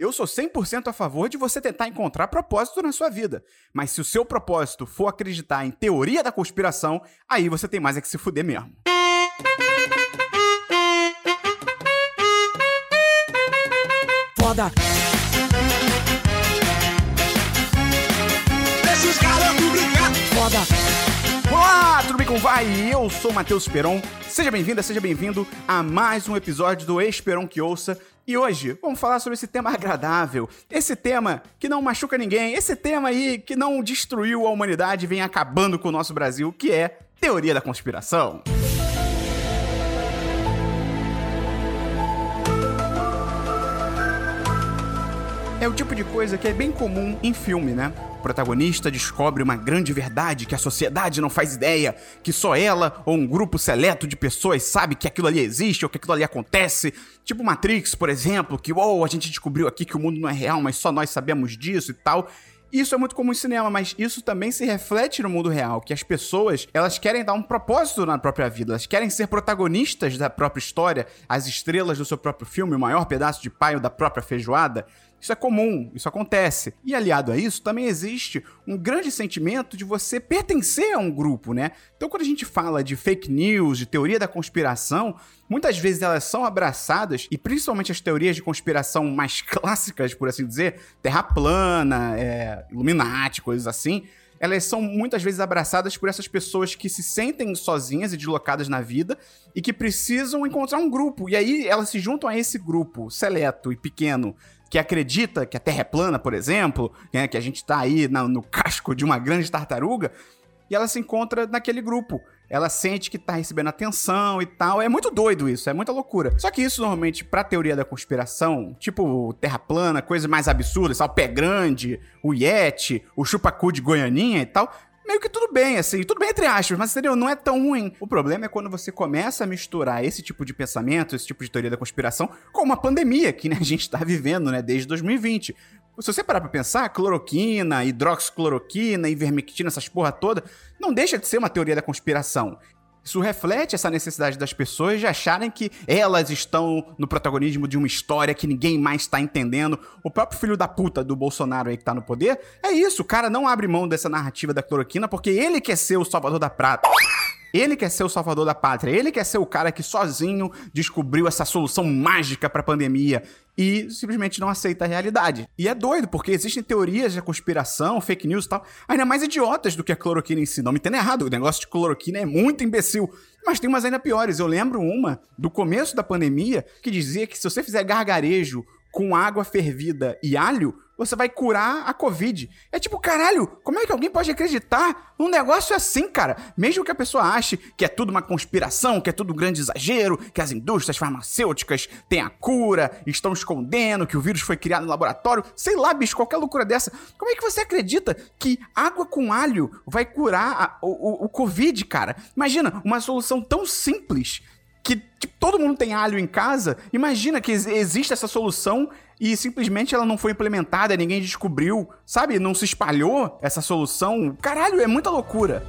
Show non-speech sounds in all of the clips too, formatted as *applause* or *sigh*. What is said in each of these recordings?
Eu sou 100% a favor de você tentar encontrar propósito na sua vida. Mas se o seu propósito for acreditar em teoria da conspiração, aí você tem mais é que se fuder mesmo. Foda. Garotos brincar. Foda. Olá, tudo bem como vai? Eu sou o Matheus Peron. Seja bem-vinda, seja bem-vindo a mais um episódio do Esperon que Ouça. E hoje vamos falar sobre esse tema agradável, esse tema que não machuca ninguém, esse tema aí que não destruiu a humanidade e vem acabando com o nosso Brasil, que é teoria da conspiração. É o tipo de coisa que é bem comum em filme, né? O protagonista descobre uma grande verdade que a sociedade não faz ideia, que só ela ou um grupo seleto de pessoas sabe que aquilo ali existe ou que aquilo ali acontece. Tipo Matrix, por exemplo, que oh, a gente descobriu aqui que o mundo não é real, mas só nós sabemos disso e tal. Isso é muito comum em cinema, mas isso também se reflete no mundo real, que as pessoas, elas querem dar um propósito na própria vida, elas querem ser protagonistas da própria história, as estrelas do seu próprio filme, o maior pedaço de paio da própria feijoada. Isso é comum, isso acontece. E aliado a isso, também existe um grande sentimento de você pertencer a um grupo, né? Então, quando a gente fala de fake news, de teoria da conspiração, muitas vezes elas são abraçadas, e principalmente as teorias de conspiração mais *laughs* clássicas, por assim dizer, Terra plana, é, Illuminati, coisas assim, elas são muitas vezes abraçadas por essas pessoas que se sentem sozinhas e deslocadas na vida e que precisam encontrar um grupo. E aí elas se juntam a esse grupo seleto e pequeno que acredita que a Terra é plana, por exemplo, né, que a gente está aí no, no casco de uma grande tartaruga, e ela se encontra naquele grupo. Ela sente que tá recebendo atenção e tal. É muito doido isso, é muita loucura. Só que isso normalmente, pra teoria da conspiração, tipo Terra plana, coisas mais absurdas, o pé grande, o Yeti, o chupacu de Goianinha e tal, meio que tudo bem, assim, tudo bem entre aspas, mas entendeu? Não é tão ruim. O problema é quando você começa a misturar esse tipo de pensamento, esse tipo de teoria da conspiração, com uma pandemia que né, a gente tá vivendo, né, desde 2020. Se você parar pra pensar, cloroquina, hidroxicloroquina, ivermectina, essas porra toda, não deixa de ser uma teoria da conspiração. Isso reflete essa necessidade das pessoas de acharem que elas estão no protagonismo de uma história que ninguém mais está entendendo. O próprio filho da puta do Bolsonaro aí que tá no poder, é isso, o cara não abre mão dessa narrativa da cloroquina porque ele quer ser o salvador da prata. Ele quer ser o salvador da pátria, ele quer ser o cara que sozinho descobriu essa solução mágica para a pandemia e simplesmente não aceita a realidade. E é doido, porque existem teorias de conspiração, fake news e tal, ainda mais idiotas do que a cloroquina em si. Não me entenda errado, o negócio de cloroquina é muito imbecil. Mas tem umas ainda piores. Eu lembro uma do começo da pandemia que dizia que se você fizer gargarejo com água fervida e alho, você vai curar a Covid. É tipo, caralho, como é que alguém pode acreditar num negócio assim, cara? Mesmo que a pessoa ache que é tudo uma conspiração, que é tudo um grande exagero, que as indústrias farmacêuticas têm a cura, estão escondendo, que o vírus foi criado no laboratório, sei lá, bicho, qualquer loucura dessa. Como é que você acredita que água com alho vai curar a, o, o, o Covid, cara? Imagina, uma solução tão simples que tipo, todo mundo tem alho em casa, imagina que existe essa solução e simplesmente ela não foi implementada, ninguém descobriu, sabe? Não se espalhou essa solução. Caralho, é muita loucura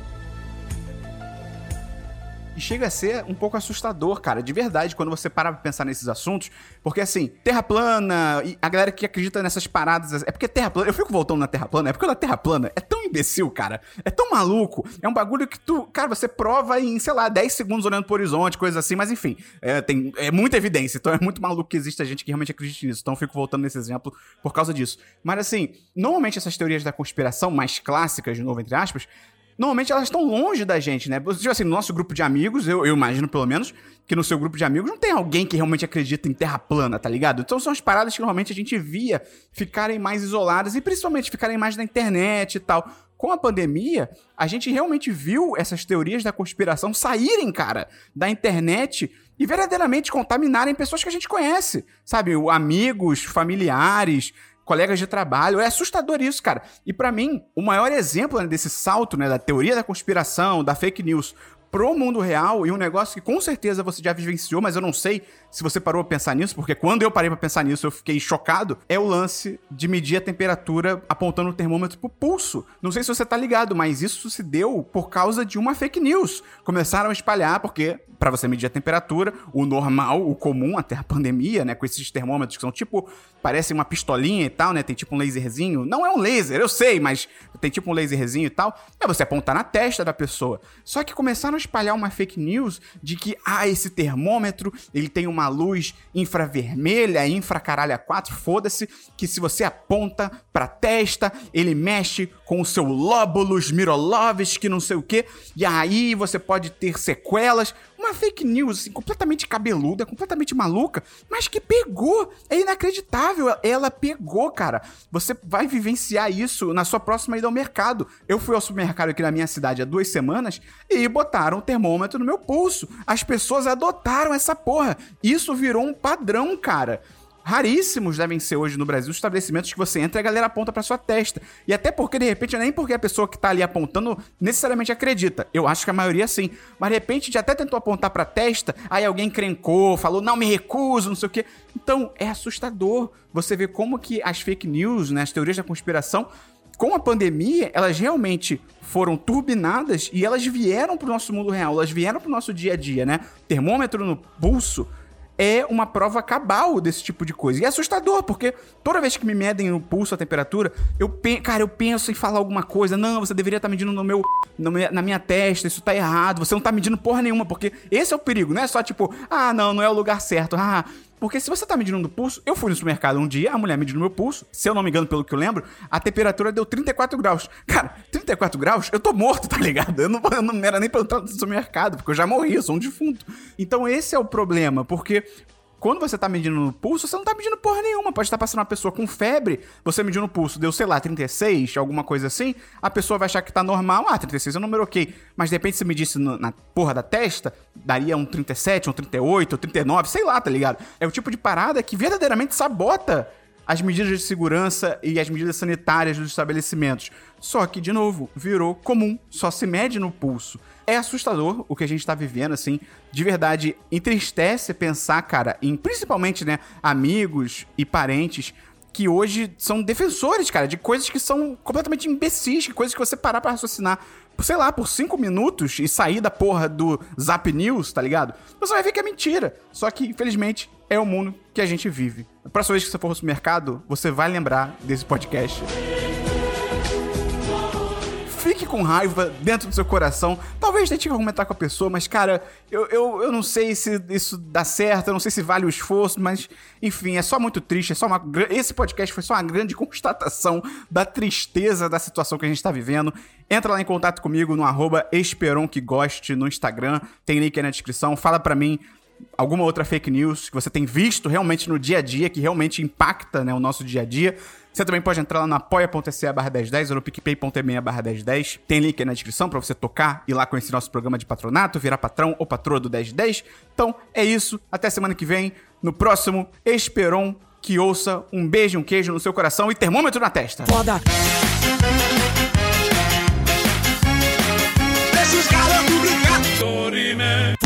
chega a ser um pouco assustador, cara, de verdade, quando você para pra pensar nesses assuntos. Porque, assim, terra plana, e a galera que acredita nessas paradas. É porque terra plana. Eu fico voltando na terra plana, é porque na terra plana é tão imbecil, cara. É tão maluco. É um bagulho que tu. Cara, você prova em, sei lá, 10 segundos olhando pro horizonte, coisa assim, mas enfim. É, tem, é muita evidência. Então é muito maluco que exista gente que realmente acredite nisso. Então eu fico voltando nesse exemplo por causa disso. Mas, assim, normalmente essas teorias da conspiração mais clássicas, de novo, entre aspas, normalmente elas estão longe da gente, né? Tipo assim, no nosso grupo de amigos, eu, eu imagino pelo menos, que no seu grupo de amigos não tem alguém que realmente acredita em terra plana, tá ligado? Então são as paradas que normalmente a gente via ficarem mais isoladas e principalmente ficarem mais na internet e tal. Com a pandemia, a gente realmente viu essas teorias da conspiração saírem, cara, da internet e verdadeiramente contaminarem pessoas que a gente conhece, sabe? Amigos, familiares, colegas de trabalho. É assustador isso, cara. E para mim, o maior exemplo né, desse salto, né, da teoria da conspiração, da fake news pro mundo real e um negócio que com certeza você já vivenciou, mas eu não sei se você parou pra pensar nisso, porque quando eu parei pra pensar nisso eu fiquei chocado, é o lance de medir a temperatura apontando o termômetro pro pulso. Não sei se você tá ligado, mas isso se deu por causa de uma fake news. Começaram a espalhar porque para você medir a temperatura, o normal, o comum até a pandemia, né, com esses termômetros que são tipo, parecem uma pistolinha e tal, né, tem tipo um laserzinho. Não é um laser, eu sei, mas tem tipo um laserzinho e tal. É você apontar na testa da pessoa. Só que começaram a espalhar uma fake news de que, ah, esse termômetro, ele tem uma luz infravermelha, infracaralha 4, foda-se, que se você aponta pra testa, ele mexe com o seu lóbulos Mirolovski, não sei o que, e aí você pode ter sequelas. Uma fake news, assim, completamente cabeluda, completamente maluca, mas que pegou. É inacreditável. Ela pegou, cara. Você vai vivenciar isso na sua próxima ida ao mercado. Eu fui ao supermercado aqui na minha cidade há duas semanas e botaram o termômetro no meu pulso. As pessoas adotaram essa porra. Isso virou um padrão, cara. Raríssimos devem ser hoje no Brasil estabelecimentos que você entra e a galera aponta pra sua testa. E até porque, de repente, nem porque a pessoa que tá ali apontando necessariamente acredita. Eu acho que a maioria sim. Mas de repente já até tentou apontar pra testa, aí alguém crencou, falou, não me recuso, não sei o quê. Então, é assustador você ver como que as fake news, né, as teorias da conspiração, com a pandemia, elas realmente foram turbinadas e elas vieram pro nosso mundo real, elas vieram pro nosso dia a dia, né? Termômetro no pulso é uma prova cabal desse tipo de coisa. E é assustador, porque toda vez que me medem o pulso, a temperatura, eu penso, cara, eu penso em falar alguma coisa. Não, você deveria estar tá medindo no meu, no meu, na minha testa, isso tá errado. Você não tá medindo porra nenhuma, porque esse é o perigo, não é só tipo, ah, não, não é o lugar certo. Ah, porque se você tá medindo no pulso, eu fui no supermercado um dia, a mulher mediu no meu pulso, se eu não me engano, pelo que eu lembro, a temperatura deu 34 graus. Cara, 34 graus, eu tô morto, tá ligado? Eu não, eu não era nem pra entrar no supermercado, porque eu já morri, eu sou um defunto. Então esse é o problema, porque quando você tá medindo no pulso, você não tá medindo porra nenhuma. Pode estar passando uma pessoa com febre, você mediu no pulso, deu, sei lá, 36, alguma coisa assim, a pessoa vai achar que tá normal. Ah, 36 é um número ok. Mas de repente, se medisse no, na porra da testa, daria um 37, um 38, um 39, sei lá, tá ligado? É o tipo de parada que verdadeiramente sabota as medidas de segurança e as medidas sanitárias dos estabelecimentos. Só que, de novo, virou comum, só se mede no pulso. É assustador o que a gente tá vivendo, assim. De verdade, entristece pensar, cara, em principalmente, né, amigos e parentes que hoje são defensores, cara, de coisas que são completamente imbecis, coisas que você parar pra raciocinar, sei lá, por cinco minutos e sair da porra do Zap News, tá ligado? Você vai ver que é mentira. Só que, infelizmente, é o mundo que a gente vive. A próxima vez que você for no supermercado, você vai lembrar desse podcast fique com raiva dentro do seu coração. Talvez tente argumentar com a pessoa, mas, cara, eu, eu, eu não sei se isso dá certo, eu não sei se vale o esforço, mas, enfim, é só muito triste. É só uma, esse podcast foi só uma grande constatação da tristeza da situação que a gente tá vivendo. Entra lá em contato comigo no arroba esperonquegoste no Instagram, tem link aí na descrição. Fala pra mim alguma outra fake news que você tem visto realmente no dia a dia, que realmente impacta né, o nosso dia a dia. Você também pode entrar lá no apoia.se barra 1010 ou no picpay.me barra 1010. Tem link aí na descrição para você tocar e lá conhecer nosso programa de patronato, virar patrão ou patroa do 1010. Então é isso, até semana que vem, no próximo Esperon que ouça um beijo, um queijo no seu coração e termômetro na testa. Foda. Deixa os caras publicar. Foda.